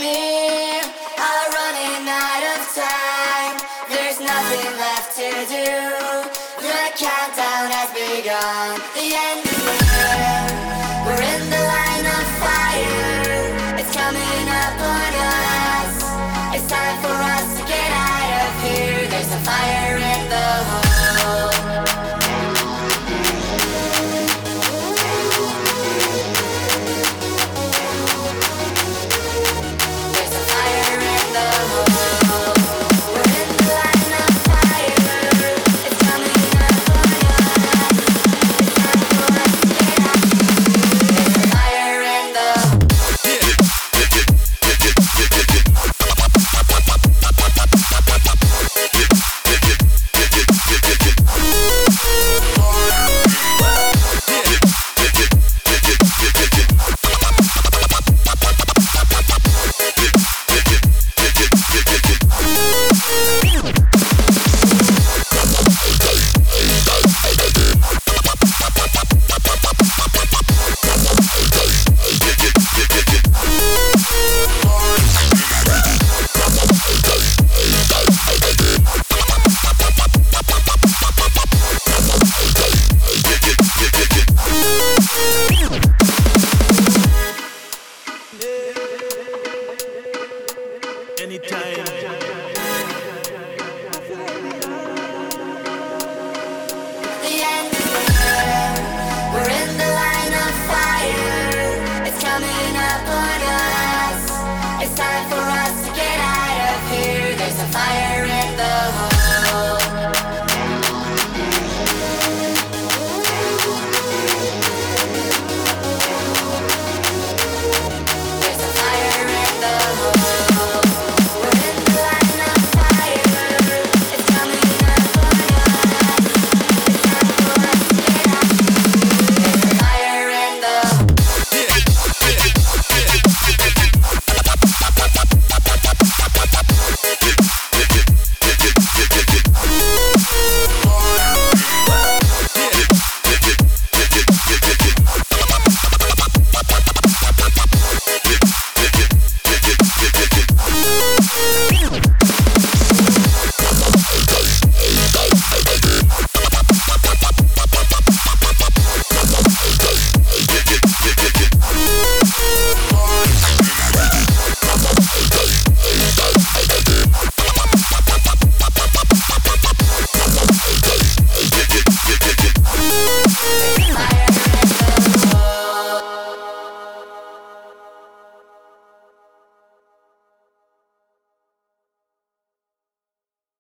are running out of time. There's nothing left to do. The countdown has begun. The end is near. anytime. The end.